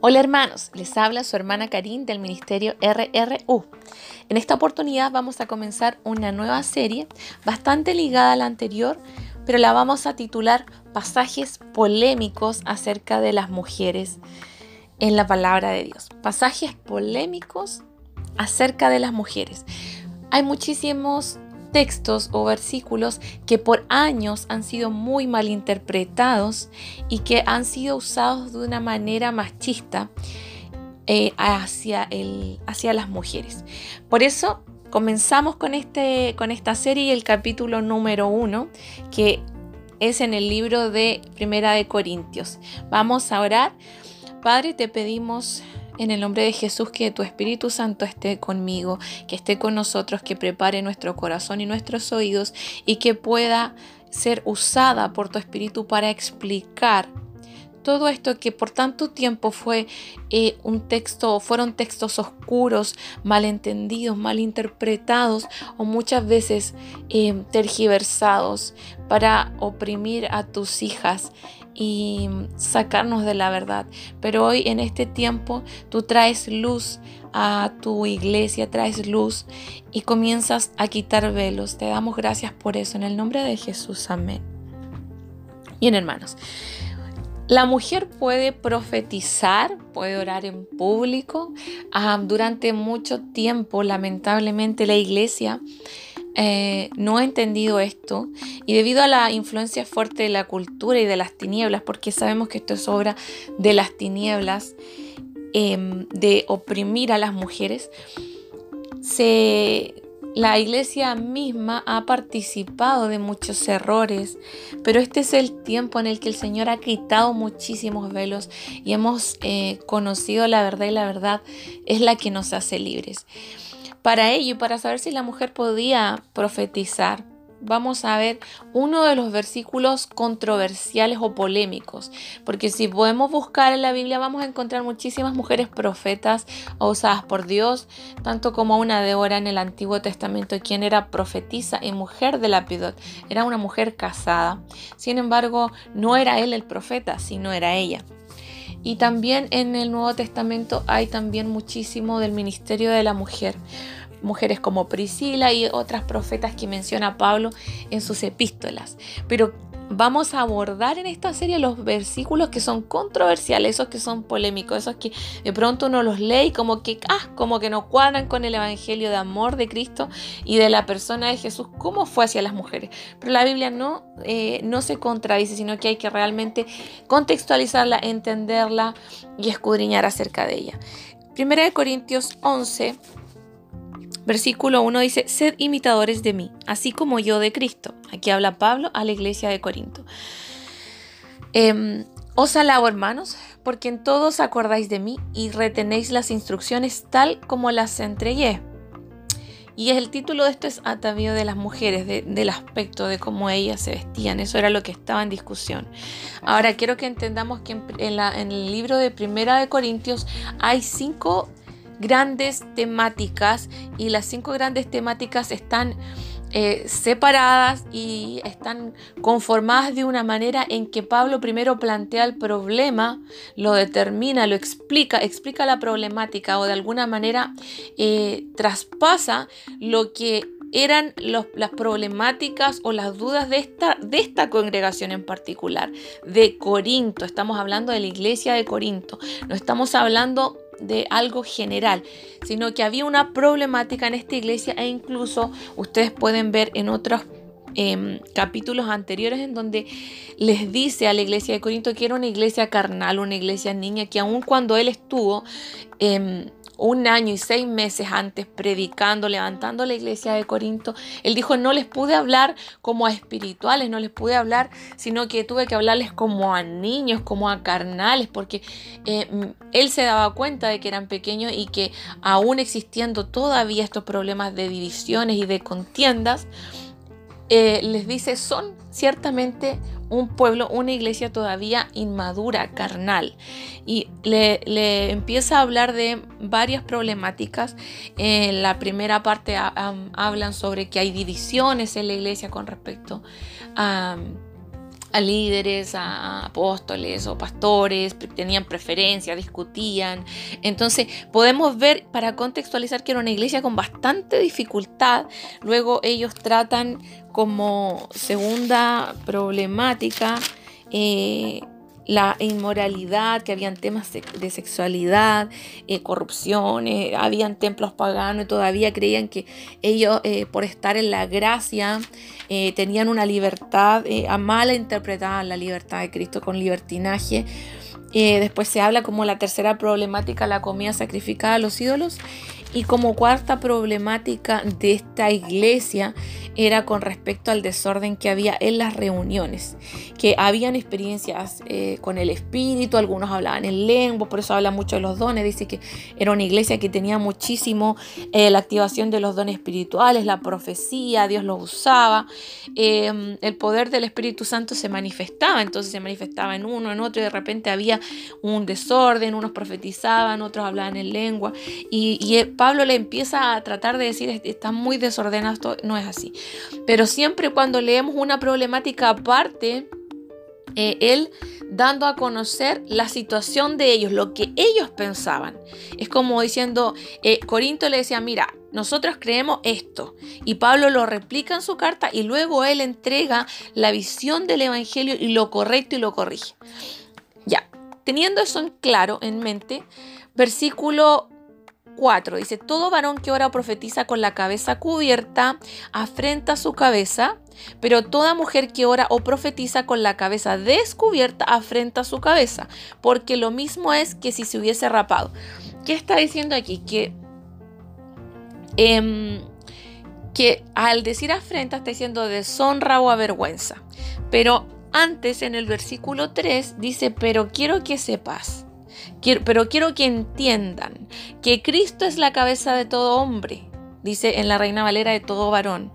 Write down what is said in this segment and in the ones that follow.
Hola hermanos, les habla su hermana Karin del Ministerio RRU. En esta oportunidad vamos a comenzar una nueva serie bastante ligada a la anterior, pero la vamos a titular Pasajes polémicos acerca de las mujeres en la palabra de Dios. Pasajes polémicos acerca de las mujeres. Hay muchísimos textos o versículos que por años han sido muy mal interpretados y que han sido usados de una manera machista eh, hacia, el, hacia las mujeres. Por eso comenzamos con, este, con esta serie y el capítulo número uno, que es en el libro de Primera de Corintios. Vamos a orar. Padre, te pedimos en el nombre de Jesús, que tu Espíritu Santo esté conmigo, que esté con nosotros, que prepare nuestro corazón y nuestros oídos y que pueda ser usada por tu Espíritu para explicar todo esto que por tanto tiempo fue eh, un texto, fueron textos oscuros, malentendidos, malinterpretados o muchas veces eh, tergiversados para oprimir a tus hijas y sacarnos de la verdad. Pero hoy en este tiempo tú traes luz a tu iglesia, traes luz y comienzas a quitar velos. Te damos gracias por eso en el nombre de Jesús. Amén. Bien hermanos. La mujer puede profetizar, puede orar en público. Ah, durante mucho tiempo, lamentablemente, la iglesia eh, no ha entendido esto y debido a la influencia fuerte de la cultura y de las tinieblas, porque sabemos que esto es obra de las tinieblas, em, de oprimir a las mujeres, la iglesia misma ha participado de muchos errores, pero este es el tiempo en el que el Señor ha quitado muchísimos velos y hemos eh, conocido la verdad y la verdad es la que nos hace libres. Para ello y para saber si la mujer podía profetizar, vamos a ver uno de los versículos controversiales o polémicos, porque si podemos buscar en la Biblia vamos a encontrar muchísimas mujeres profetas usadas por Dios, tanto como una Débora en el Antiguo Testamento, quien era profetisa y mujer de Lapidot, era una mujer casada. Sin embargo, no era él el profeta, sino era ella. Y también en el Nuevo Testamento hay también muchísimo del ministerio de la mujer. Mujeres como Priscila y otras profetas que menciona Pablo en sus epístolas. Pero vamos a abordar en esta serie los versículos que son controversiales, esos que son polémicos, esos que de pronto uno los lee y como que, ah, como que no cuadran con el evangelio de amor de Cristo y de la persona de Jesús, cómo fue hacia las mujeres. Pero la Biblia no, eh, no se contradice, sino que hay que realmente contextualizarla, entenderla y escudriñar acerca de ella. Primera de Corintios 11 Versículo 1 dice, sed imitadores de mí, así como yo de Cristo. Aquí habla Pablo a la iglesia de Corinto. Em, os alabo, hermanos, porque en todos acordáis de mí y retenéis las instrucciones tal como las entregué. Y el título de esto es Atavío de las mujeres, del aspecto de cómo ellas se vestían. Eso era lo que estaba en discusión. Ahora quiero que entendamos que en, en el libro de Primera de Corintios hay cinco grandes temáticas y las cinco grandes temáticas están eh, separadas y están conformadas de una manera en que Pablo primero plantea el problema, lo determina, lo explica, explica la problemática o de alguna manera eh, traspasa lo que eran las problemáticas o las dudas de esta, de esta congregación en particular, de Corinto. Estamos hablando de la iglesia de Corinto. No estamos hablando de algo general, sino que había una problemática en esta iglesia e incluso ustedes pueden ver en otros em, capítulos anteriores en donde les dice a la iglesia de Corinto que era una iglesia carnal, una iglesia niña, que aun cuando él estuvo eh, un año y seis meses antes predicando, levantando la iglesia de Corinto, él dijo, no les pude hablar como a espirituales, no les pude hablar, sino que tuve que hablarles como a niños, como a carnales, porque eh, él se daba cuenta de que eran pequeños y que aún existiendo todavía estos problemas de divisiones y de contiendas, eh, les dice, son ciertamente un pueblo, una iglesia todavía inmadura, carnal. Y le, empieza a hablar de varias problemáticas. En la primera parte hablan sobre que hay divisiones en la iglesia con respecto a a líderes, a apóstoles o pastores, tenían preferencia, discutían. Entonces podemos ver, para contextualizar, que era una iglesia con bastante dificultad. Luego ellos tratan como segunda problemática eh, la inmoralidad, que habían temas de sexualidad, eh, corrupción, eh, habían templos paganos y todavía creían que ellos eh, por estar en la gracia tenían una libertad, a mala interpretada la libertad de Cristo con libertinaje. después se habla como la tercera problemática, la comida sacrificada a los ídolos. Y como cuarta problemática de esta iglesia era con respecto al desorden que había en las reuniones, que habían experiencias eh, con el espíritu, algunos hablaban en lengua, por eso habla mucho de los dones, dice que era una iglesia que tenía muchísimo eh, la activación de los dones espirituales, la profecía, Dios los usaba, em, el poder del Espíritu Santo se manifestaba, entonces se manifestaba en uno, en otro, y de repente había un desorden, unos profetizaban, otros hablaban en lengua, y, y Pablo le empieza a tratar de decir, está muy desordenado, no es así. Pero siempre cuando leemos una problemática aparte, eh, él dando a conocer la situación de ellos, lo que ellos pensaban. Es como diciendo, eh, Corinto le decía, mira, nosotros creemos esto. Y Pablo lo replica en su carta y luego él entrega la visión del Evangelio y lo correcto y lo corrige. Ya, teniendo eso en claro, en mente, versículo 4 dice, todo varón que ora o profetiza con la cabeza cubierta afrenta su cabeza, pero toda mujer que ora o profetiza con la cabeza descubierta afrenta su cabeza, porque lo mismo es que si se hubiese rapado. ¿Qué está diciendo aquí? Que, em, que al decir afrenta está diciendo deshonra o avergüenza. Pero antes en el versículo 3 dice, pero quiero que sepas pero quiero que entiendan que Cristo es la cabeza de todo hombre, dice en la Reina Valera de todo varón.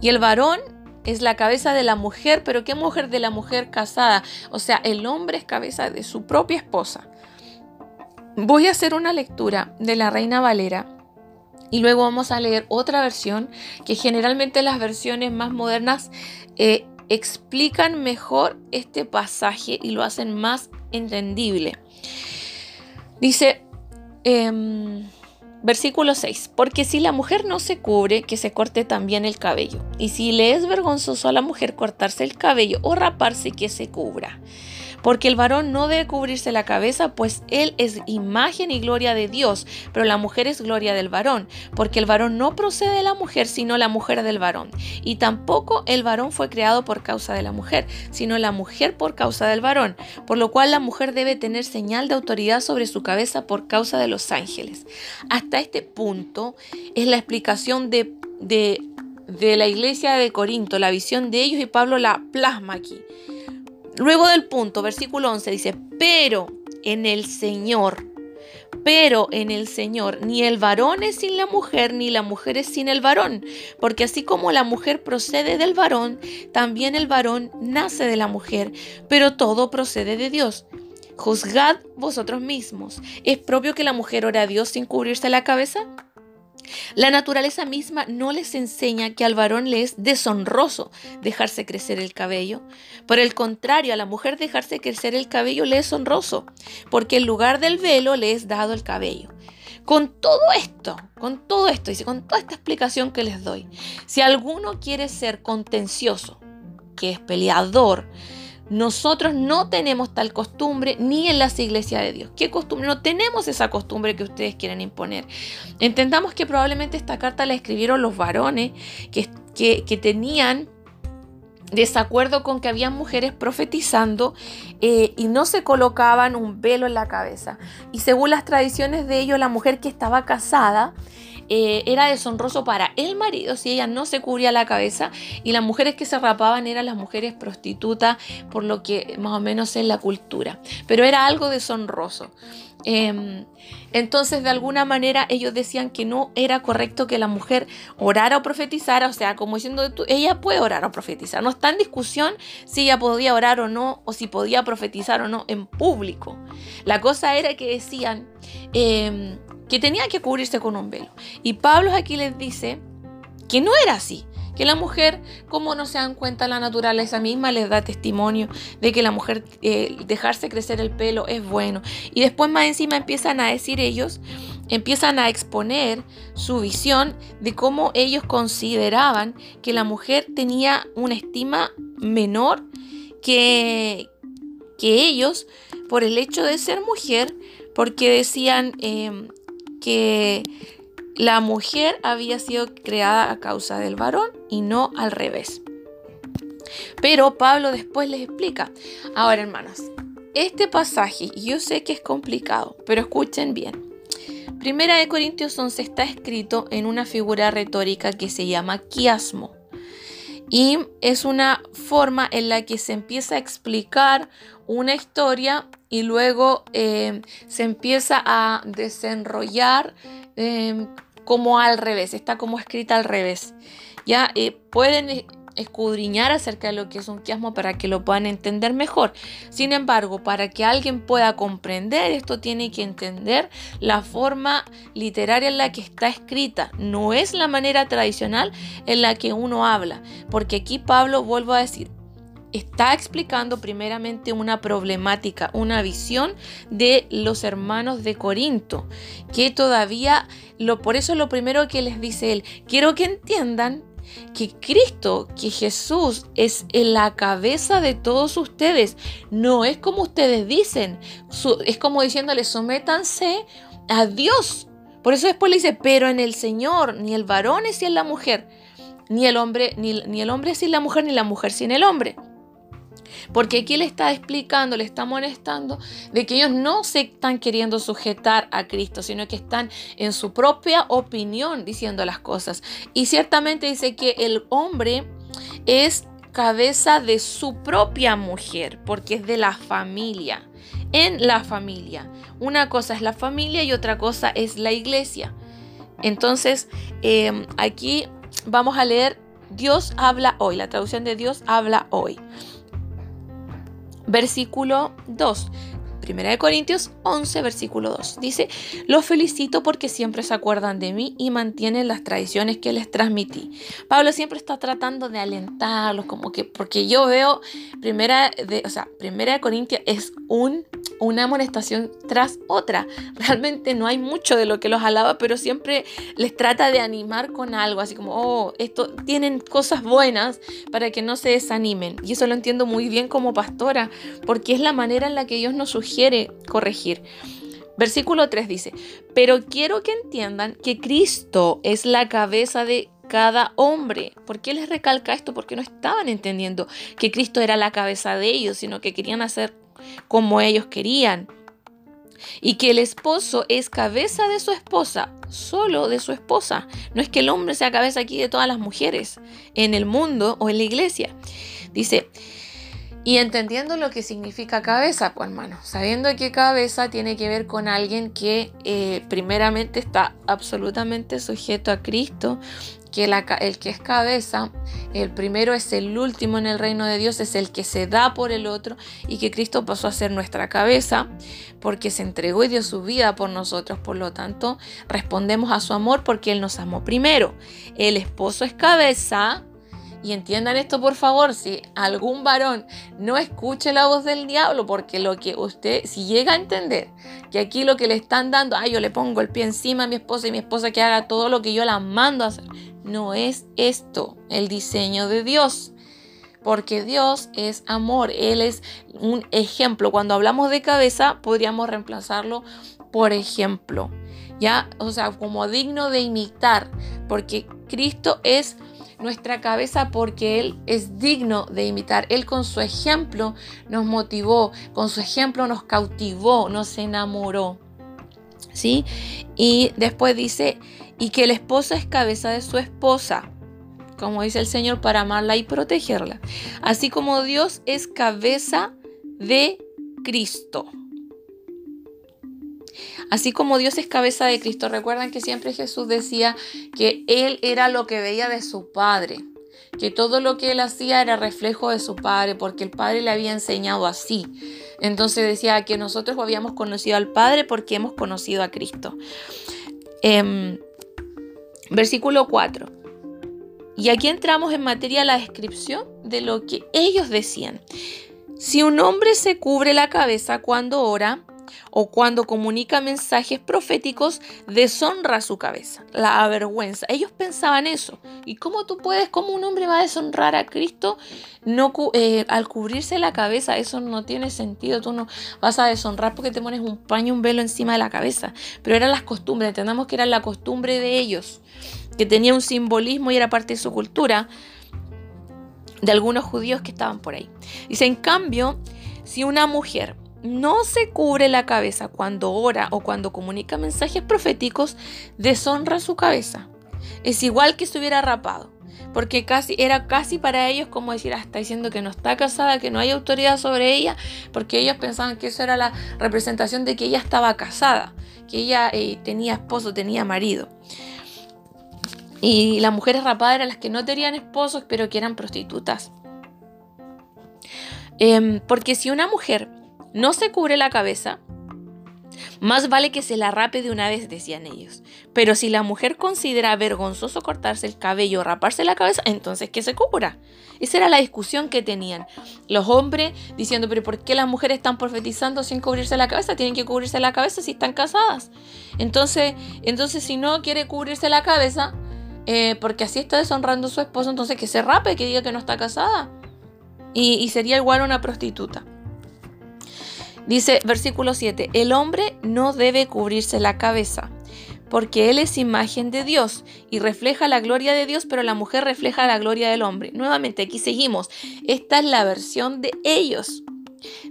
Y el varón es la cabeza de la mujer, pero ¿qué mujer de la mujer casada? O sea, el hombre es cabeza de su propia esposa. Voy a hacer una lectura de la Reina Valera y luego vamos a leer otra versión que generalmente las versiones más modernas eh, explican mejor este pasaje y lo hacen más entendible. Dice, em, versículo 6, porque si la mujer no se cubre, que se corte también el cabello. Y si le es vergonzoso a la mujer cortarse el cabello o raparse, que se cubra porque el varón no debe cubrirse la cabeza, pues él es imagen y gloria de Dios, pero la mujer es gloria del varón, porque el varón no procede de la mujer, sino la mujer del varón. Y tampoco el varón fue creado por causa de la mujer, sino la mujer por causa del varón, por lo cual la mujer debe tener señal de autoridad sobre su cabeza por causa de los ángeles. Hasta este punto es la explicación de, de, de la iglesia de Corinto, la visión de ellos y Pablo la plasma aquí. Luego del punto, versículo 11 dice, pero en el Señor, pero en el Señor, ni el varón es sin la mujer, ni la mujer es sin el varón, porque así como la mujer procede del varón, también el varón nace de la mujer, pero todo procede de Dios. Juzgad vosotros mismos. ¿Es propio que la mujer ore a Dios sin cubrirse la cabeza? La naturaleza misma no les enseña que al varón le es deshonroso dejarse crecer el cabello. Por el contrario, a la mujer dejarse crecer el cabello le es honroso, porque en lugar del velo le es dado el cabello. Con todo esto, con todo esto, y con toda esta explicación que les doy, si alguno quiere ser contencioso, que es peleador, nosotros no tenemos tal costumbre ni en las iglesias de Dios. ¿Qué costumbre? No tenemos esa costumbre que ustedes quieren imponer. Entendamos que probablemente esta carta la escribieron los varones que, que, tenían desacuerdo con que había mujeres profetizando eh, y no se colocaban un velo en la cabeza. Y según las tradiciones de ellos, la mujer que estaba casada eh, era deshonroso para el marido si ella no se cubría la cabeza y las mujeres que se rapaban eran las mujeres prostitutas, por lo que más o menos es la cultura. Pero era algo deshonroso. Em, entonces, de alguna manera, ellos decían que no era correcto que la mujer orara o profetizara, o sea, como diciendo, ella puede orar o profetizar. No está en discusión si ella podía orar o no, o si podía profetizar o no en público. La cosa era que decían, em, que tenía que cubrirse con un velo. Y Pablo aquí les dice que no era así, que la mujer, como no se dan cuenta la naturaleza misma, les da testimonio de que la mujer eh, dejarse crecer el pelo es bueno. Y después más encima empiezan a decir ellos, empiezan a exponer su visión de cómo ellos consideraban que la mujer tenía una estima menor que, que ellos por el hecho de ser mujer, porque decían eh, que la mujer había sido creada a causa del varón y no al revés. Pero Pablo después les explica. Ahora, hermanas, este pasaje yo sé que es complicado, pero escuchen bien. Primera de Corintios 11 está escrito en una figura retórica que se llama quiasmo. Y es una forma en la que se empieza a explicar una historia y luego eh, se empieza a desenrollar eh, como al revés, está como escrita al revés. Ya eh, pueden escudriñar acerca de lo que es un quiasmo para que lo puedan entender mejor. Sin embargo, para que alguien pueda comprender esto, tiene que entender la forma literaria en la que está escrita. No es la manera tradicional en la que uno habla, porque aquí Pablo, vuelvo a decir, está explicando primeramente una problemática, una visión de los hermanos de Corinto, que todavía, lo, por eso lo primero que les dice él, quiero que entiendan que Cristo, que Jesús es en la cabeza de todos ustedes, no es como ustedes dicen, es como diciéndoles, sométanse a Dios. Por eso después le dice, pero en el Señor, ni el varón es sin la mujer, ni el hombre, ni, ni el hombre sin la mujer, ni la mujer sin el hombre. Porque aquí le está explicando, le está amonestando de que ellos no se están queriendo sujetar a Cristo, sino que están en su propia opinión diciendo las cosas. Y ciertamente dice que el hombre es cabeza de su propia mujer, porque es de la familia, en la familia. Una cosa es la familia y otra cosa es la iglesia. Entonces, em, aquí vamos a leer Dios habla hoy, la traducción de Dios habla hoy. Versículo 2. Primera de Corintios 11, versículo 2. Dice, los felicito porque siempre se acuerdan de mí y mantienen las tradiciones que les transmití. Pablo siempre está tratando de alentarlos, como que, porque yo veo, primera de, o sea, primera de Corintios es un una amonestación tras otra. Realmente no hay mucho de lo que los alaba, pero siempre les trata de animar con algo, así como, oh, esto tienen cosas buenas para que no se desanimen. Y eso lo entiendo muy bien como pastora, porque es la manera en la que Dios nos sugiere corregir. Versículo 3 dice, pero quiero que entiendan que Cristo es la cabeza de cada hombre. ¿Por qué les recalca esto? Porque no estaban entendiendo que Cristo era la cabeza de ellos, sino que querían hacer como ellos querían. Y que el esposo es cabeza de su esposa, solo de su esposa. No es que el hombre sea cabeza aquí de todas las mujeres en el mundo o en la iglesia. Dice, y entendiendo lo que significa cabeza, pues hermano, sabiendo que cabeza tiene que ver con alguien que eh, primeramente está absolutamente sujeto a Cristo, que el que es cabeza, el primero es el último en el reino de Dios, es el que se da por el otro y que Cristo pasó a ser nuestra cabeza porque se entregó y dio su vida por nosotros. Por lo tanto, respondemos a su amor porque Él nos amó primero. El esposo es cabeza. Y entiendan esto por favor, si algún varón no escuche la voz del diablo, porque lo que usted, si llega a entender que aquí lo que le están dando, ay, yo le pongo el pie encima a mi esposa y mi esposa que haga todo lo que yo la mando a hacer, no es esto el diseño de Dios. Porque Dios es amor, Él es un ejemplo. Cuando hablamos de cabeza, podríamos reemplazarlo por ejemplo. ¿Ya? O sea, como digno de imitar. Porque Cristo es nuestra cabeza porque Él es digno de imitar. Él con su ejemplo nos motivó, con su ejemplo nos cautivó, nos enamoró. ¿Sí? Y después dice, y que el esposo es cabeza de su esposa, como dice el Señor, para amarla y protegerla, así como Dios es cabeza de Cristo. Así como Dios es cabeza de Cristo, recuerdan que siempre Jesús decía que Él era lo que veía de su Padre, que todo lo que Él hacía era reflejo de su Padre, porque el Padre le había enseñado así. Entonces decía que nosotros habíamos conocido al Padre porque hemos conocido a Cristo. Em, Versículo 4. Y aquí entramos en materia de la descripción de lo que ellos decían. Si un hombre se cubre la cabeza cuando ora, o cuando comunica mensajes proféticos, deshonra su cabeza, la avergüenza. Ellos pensaban eso. ¿Y cómo tú puedes, cómo un hombre va a deshonrar a Cristo no, eh, al cubrirse la cabeza? Eso no tiene sentido. Tú no vas a deshonrar porque te pones un paño, un velo encima de la cabeza. Pero eran las costumbres, entendamos que era la costumbre de ellos, que tenía un simbolismo y era parte de su cultura de algunos judíos que estaban por ahí. Dice, en cambio, si una mujer no se cubre la cabeza cuando ora o cuando comunica mensajes proféticos, deshonra su cabeza. Es igual que estuviera rapado, porque casi era casi para ellos como decir, ah, está diciendo que no está casada, que no hay autoridad sobre ella, porque ellos pensaban que eso era la representación de que ella estaba casada, que ella eh, tenía esposo, tenía marido. Y las mujeres rapadas eran las que no tenían esposos, pero que eran prostitutas. Em, porque si una mujer no se cubre la cabeza, más vale que se la rape de una vez, decían ellos. Pero si la mujer considera vergonzoso cortarse el cabello o raparse la cabeza, entonces que se cubra. Esa era la discusión que tenían. Los hombres diciendo, pero ¿por qué las mujeres están profetizando sin cubrirse la cabeza? Tienen que cubrirse la cabeza si están casadas. Entonces, entonces si no quiere cubrirse la cabeza, eh, porque así está deshonrando a su esposo, entonces que se rape, que diga que no está casada. Y, y sería igual a una prostituta. Dice versículo 7, el hombre no debe cubrirse la cabeza, porque él es imagen de Dios y refleja la gloria de Dios, pero la mujer refleja la gloria del hombre. Nuevamente, aquí seguimos. Esta es la versión de ellos,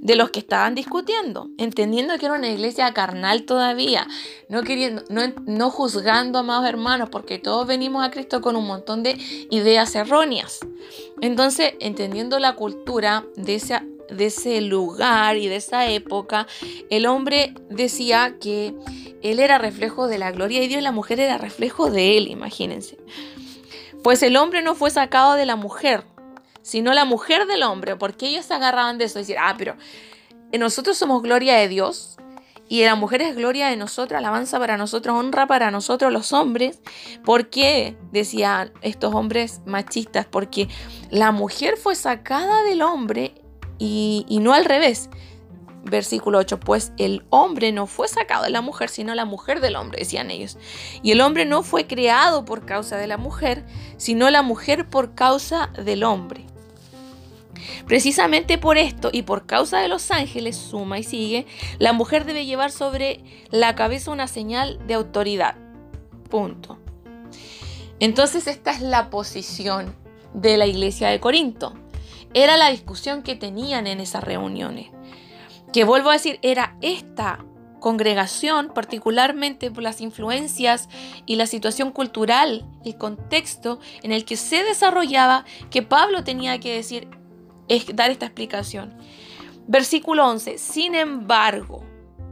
de los que estaban discutiendo, entendiendo que era una iglesia carnal todavía, no queriendo, no, no juzgando, amados hermanos, porque todos venimos a Cristo con un montón de ideas erróneas. Entonces, entendiendo la cultura de esa de ese lugar y de esa época, el hombre decía que él era reflejo de la gloria de Dios y la mujer era reflejo de él, imagínense. Pues el hombre no fue sacado de la mujer, sino la mujer del hombre, porque ellos se agarraban de eso, decir, ah, pero nosotros somos gloria de Dios y la mujer es gloria de nosotros, alabanza para nosotros, honra para nosotros los hombres. ¿Por qué? Decían estos hombres machistas, porque la mujer fue sacada del hombre y, no al revés. Versículo 8, pues el hombre no fue sacado de la mujer, sino la mujer del hombre, decían ellos. Y el hombre no fue creado por causa de la mujer, sino la mujer por causa del hombre. Precisamente por esto y por causa de los ángeles, suma y sigue, la mujer debe llevar sobre la cabeza una señal de autoridad. Punto. Entonces esta es la posición de la iglesia de Corinto. Era la discusión que tenían en esas reuniones. Que vuelvo a decir, era esta congregación, particularmente por las influencias y la situación cultural, el contexto en el que se desarrollaba, que Pablo tenía que decir, es dar esta explicación. Versículo 11, sin embargo,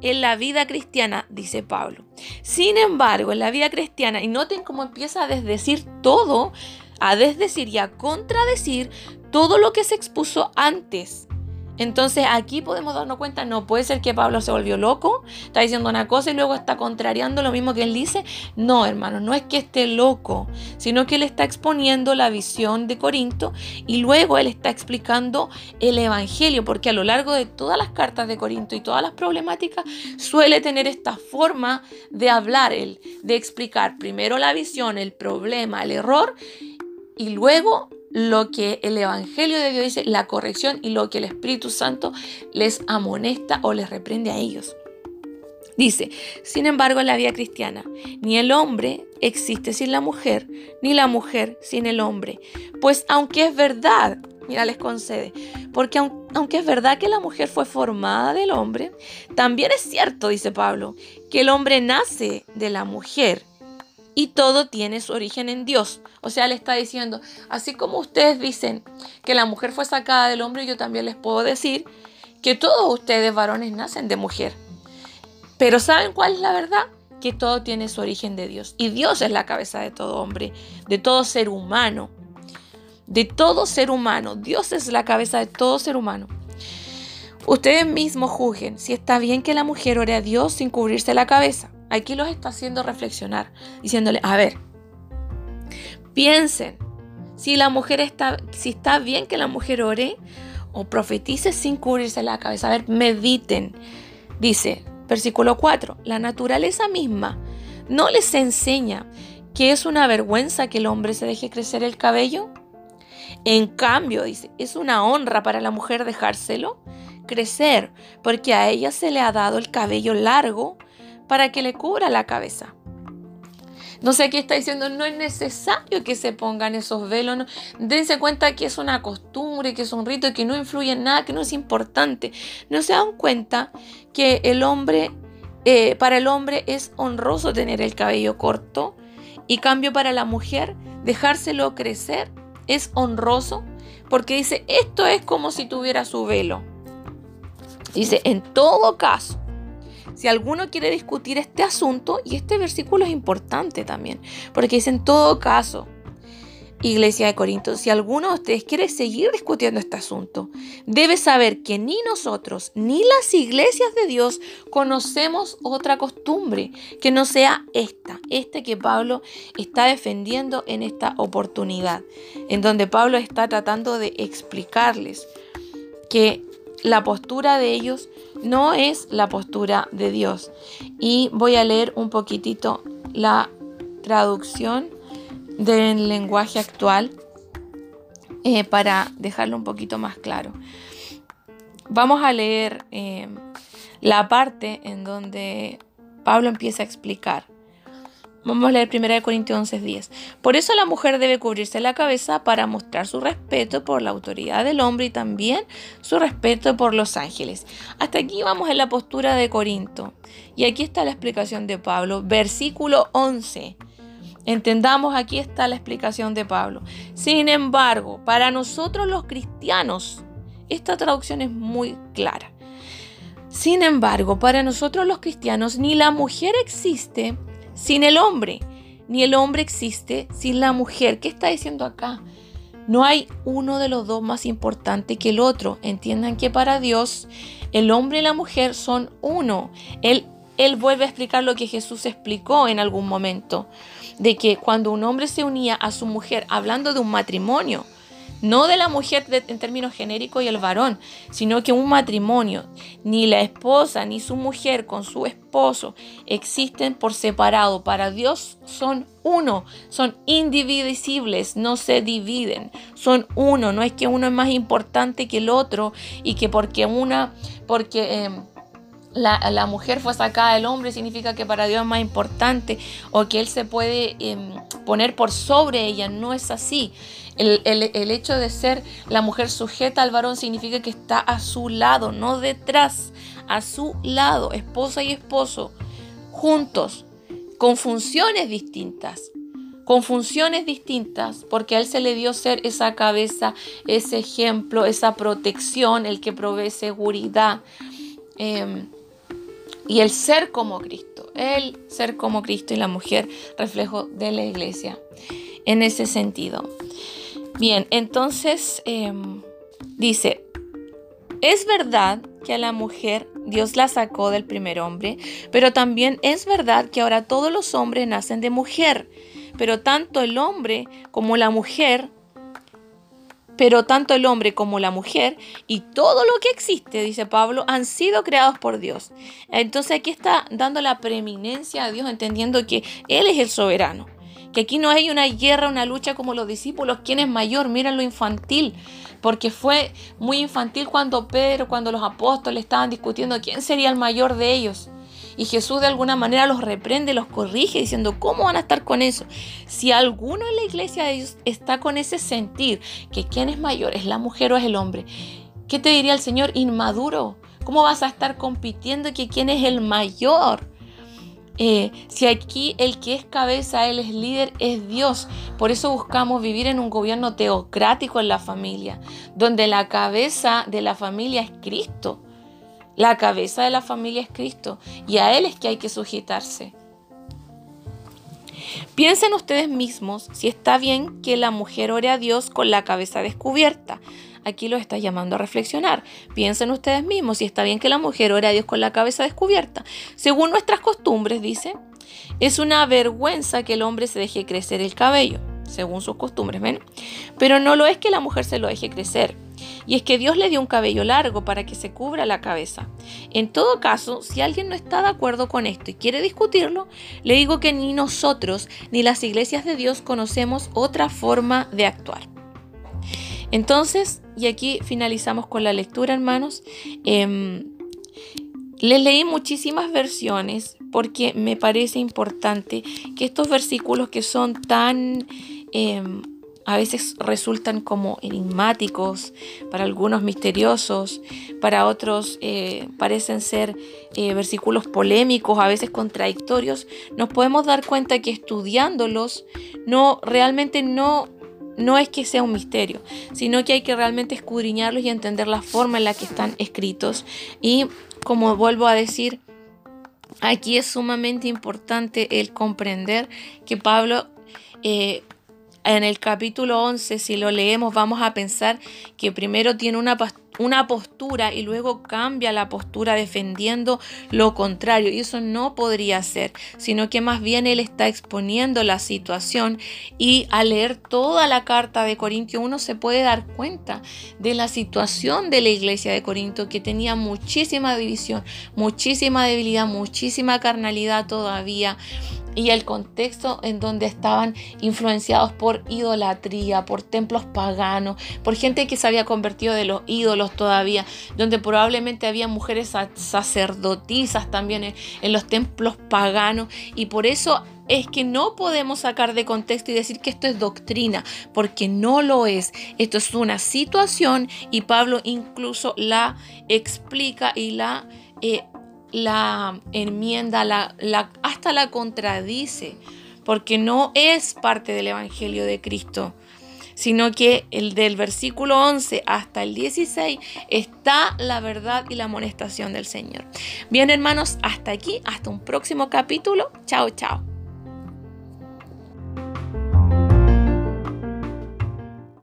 en la vida cristiana, dice Pablo, sin embargo, en la vida cristiana, y noten cómo empieza a desdecir todo, a desdecir y a contradecir todo lo que se expuso antes. Entonces aquí podemos darnos cuenta, no puede ser que Pablo se volvió loco, está diciendo una cosa y luego está contrariando lo mismo que él dice. No, hermano, no es que esté loco, sino que él está exponiendo la visión de Corinto y luego él está explicando el Evangelio, porque a lo largo de todas las cartas de Corinto y todas las problemáticas suele tener esta forma de hablar, él, de explicar primero la visión, el problema, el error y luego lo que el Evangelio de Dios dice, la corrección y lo que el Espíritu Santo les amonesta o les reprende a ellos. Dice, sin embargo, en la vida cristiana, ni el hombre existe sin la mujer, ni la mujer sin el hombre. Pues aunque es verdad, mira, les concede, porque aunque es verdad que la mujer fue formada del hombre, también es cierto, dice Pablo, que el hombre nace de la mujer y todo tiene su origen en Dios. O sea, le está diciendo, así como ustedes dicen que la mujer fue sacada del hombre, yo también les puedo decir que todos ustedes varones nacen de mujer. Pero ¿saben cuál es la verdad? Que todo tiene su origen de Dios. Y Dios es la cabeza de todo hombre, de todo ser humano. De todo ser humano. Dios es la cabeza de todo ser humano. Ustedes mismos juzguen si está bien que la mujer ore a Dios sin cubrirse la cabeza. Aquí los está haciendo reflexionar, diciéndole, a ver, piensen, si la mujer está, si está bien que la mujer ore o profetice sin cubrirse la cabeza. A ver, mediten. Dice, versículo 4, la naturaleza misma no les enseña que es una vergüenza que el hombre se deje crecer el cabello. En cambio, dice, es una honra para la mujer dejárselo crecer, porque a ella se le ha dado el cabello largo para que le cubra la cabeza. No sé qué está diciendo, no es necesario que se pongan esos velos. Dense cuenta que es una costumbre, que es un rito, que no influye en nada, que no es importante. No se dan cuenta que el hombre, eh, para el hombre es honroso tener el cabello corto y cambio para la mujer, dejárselo crecer es honroso porque dice, esto es como si tuviera su velo. Dice, en todo caso, si alguno quiere discutir este asunto, y este versículo es importante también, porque dice en todo caso, Iglesia de Corinto, si alguno de ustedes quiere seguir discutiendo este asunto, debe saber que ni nosotros ni las iglesias de Dios conocemos otra costumbre que no sea esta, este que Pablo está defendiendo en esta oportunidad, en donde Pablo está tratando de explicarles que la postura de ellos no es la postura de Dios. Y voy a leer un poquitito la traducción del lenguaje actual eh, para dejarlo un poquito más claro. Vamos a leer eh, la parte en donde Pablo empieza a explicar. Vamos a leer 1 Corintios 11:10. Por eso la mujer debe cubrirse la cabeza para mostrar su respeto por la autoridad del hombre y también su respeto por los ángeles. Hasta aquí vamos en la postura de Corinto. Y aquí está la explicación de Pablo, versículo 11. Entendamos, aquí está la explicación de Pablo. Sin embargo, para nosotros los cristianos, esta traducción es muy clara. Sin embargo, para nosotros los cristianos, ni la mujer existe sin el hombre, ni el hombre existe sin la mujer. ¿Qué está diciendo acá? No hay uno de los dos más importante que el otro. Entiendan que para Dios el hombre y la mujer son uno. Él, él vuelve a explicar lo que Jesús explicó en algún momento, de que cuando un hombre se unía a su mujer, hablando de un matrimonio, no de la mujer en términos genéricos y el varón, sino que un matrimonio, ni la esposa ni su mujer con su esposo existen por separado. Para Dios son uno, son indivisibles, no se dividen, son uno. No es que uno es más importante que el otro y que porque una, porque... Em, la, mujer fue sacada del hombre significa que para Dios es más importante o que Él se puede em, poner por sobre ella. No es así. El, hecho de ser la mujer sujeta al varón significa que está a su lado, no detrás, a su lado, esposa y esposo, juntos, con funciones distintas. Con funciones distintas, porque a él se le dio ser esa cabeza, ese ejemplo, esa protección, el que provee seguridad. Em, y el ser como Cristo, el ser como Cristo y la mujer, reflejo de la iglesia. En ese sentido. Bien, entonces em, dice, es verdad que a la mujer Dios la sacó del primer hombre, pero también es verdad que ahora todos los hombres nacen de mujer, pero tanto el hombre como la mujer, pero tanto el hombre como la mujer y todo lo que existe, dice Pablo, han sido creados por Dios. Entonces aquí está dando la preeminencia a Dios, entendiendo que Él es el soberano que aquí no hay una guerra, una lucha como los discípulos, quién es mayor, miren lo infantil, porque fue muy infantil cuando Pedro, cuando los apóstoles estaban discutiendo quién sería el mayor de ellos. Y Jesús de alguna manera los reprende, los corrige, diciendo, ¿cómo van a estar con eso? Si alguno en la iglesia de Dios está con ese sentir, que quién es mayor, es la mujer o es el hombre, ¿qué te diría el Señor? Inmaduro. ¿Cómo vas a estar compitiendo que quién es el mayor? Eh, si aquí el que es cabeza, él es líder, es Dios. Por eso buscamos vivir en un gobierno teocrático en la familia, donde la cabeza de la familia es Cristo. La cabeza de la familia es Cristo y a Él es que hay que sujetarse. Piensen ustedes mismos si está bien que la mujer ore a Dios con la cabeza descubierta aquí lo está llamando a reflexionar. Piensen ustedes mismos si está bien que la mujer ore a Dios con la cabeza descubierta. Según nuestras costumbres, dice, es una vergüenza que el hombre se deje crecer el cabello. Según sus costumbres, ¿ven? Pero no lo es que la mujer se lo deje crecer. Y es que Dios le dio un cabello largo para que se cubra la cabeza. En todo caso, si alguien no está de acuerdo con esto y quiere discutirlo, le digo que ni nosotros ni las iglesias de Dios conocemos otra forma de actuar. Entonces, y aquí finalizamos con la lectura, hermanos. Eh, les leí muchísimas versiones porque me parece importante que estos versículos que son tan... Em, a veces resultan como enigmáticos, para algunos misteriosos, para otros eh, parecen ser eh, versículos polémicos, a veces contradictorios, nos podemos dar cuenta que estudiándolos no realmente no no es que sea un misterio, sino que hay que realmente escudriñarlos y entender la forma en la que están escritos. Y como vuelvo a decir, aquí es sumamente importante el comprender que Pablo eh, en el capítulo 11, si lo leemos, vamos a pensar que primero tiene una, una postura y luego cambia la postura defendiendo lo contrario. Y eso no podría ser, sino que más bien él está exponiendo la situación y al leer toda la carta de Corintio uno se puede dar cuenta de la situación de la iglesia de Corinto que tenía muchísima división, muchísima debilidad, muchísima carnalidad todavía y el contexto en donde estaban influenciados por idolatría, por templos paganos, por gente que se había convertido de los ídolos todavía, donde probablemente había mujeres sacerdotisas también en, los templos paganos y por eso es que no podemos sacar de contexto y decir que esto es doctrina, porque no lo es. Esto es una situación y Pablo incluso la explica y la eh, la enmienda, la, hasta la contradice, porque no es parte del Evangelio de Cristo, sino que el del versículo 11 hasta el 16 está la verdad y la amonestación del Señor. Bien hermanos, hasta aquí, hasta un próximo capítulo. Chao, chao.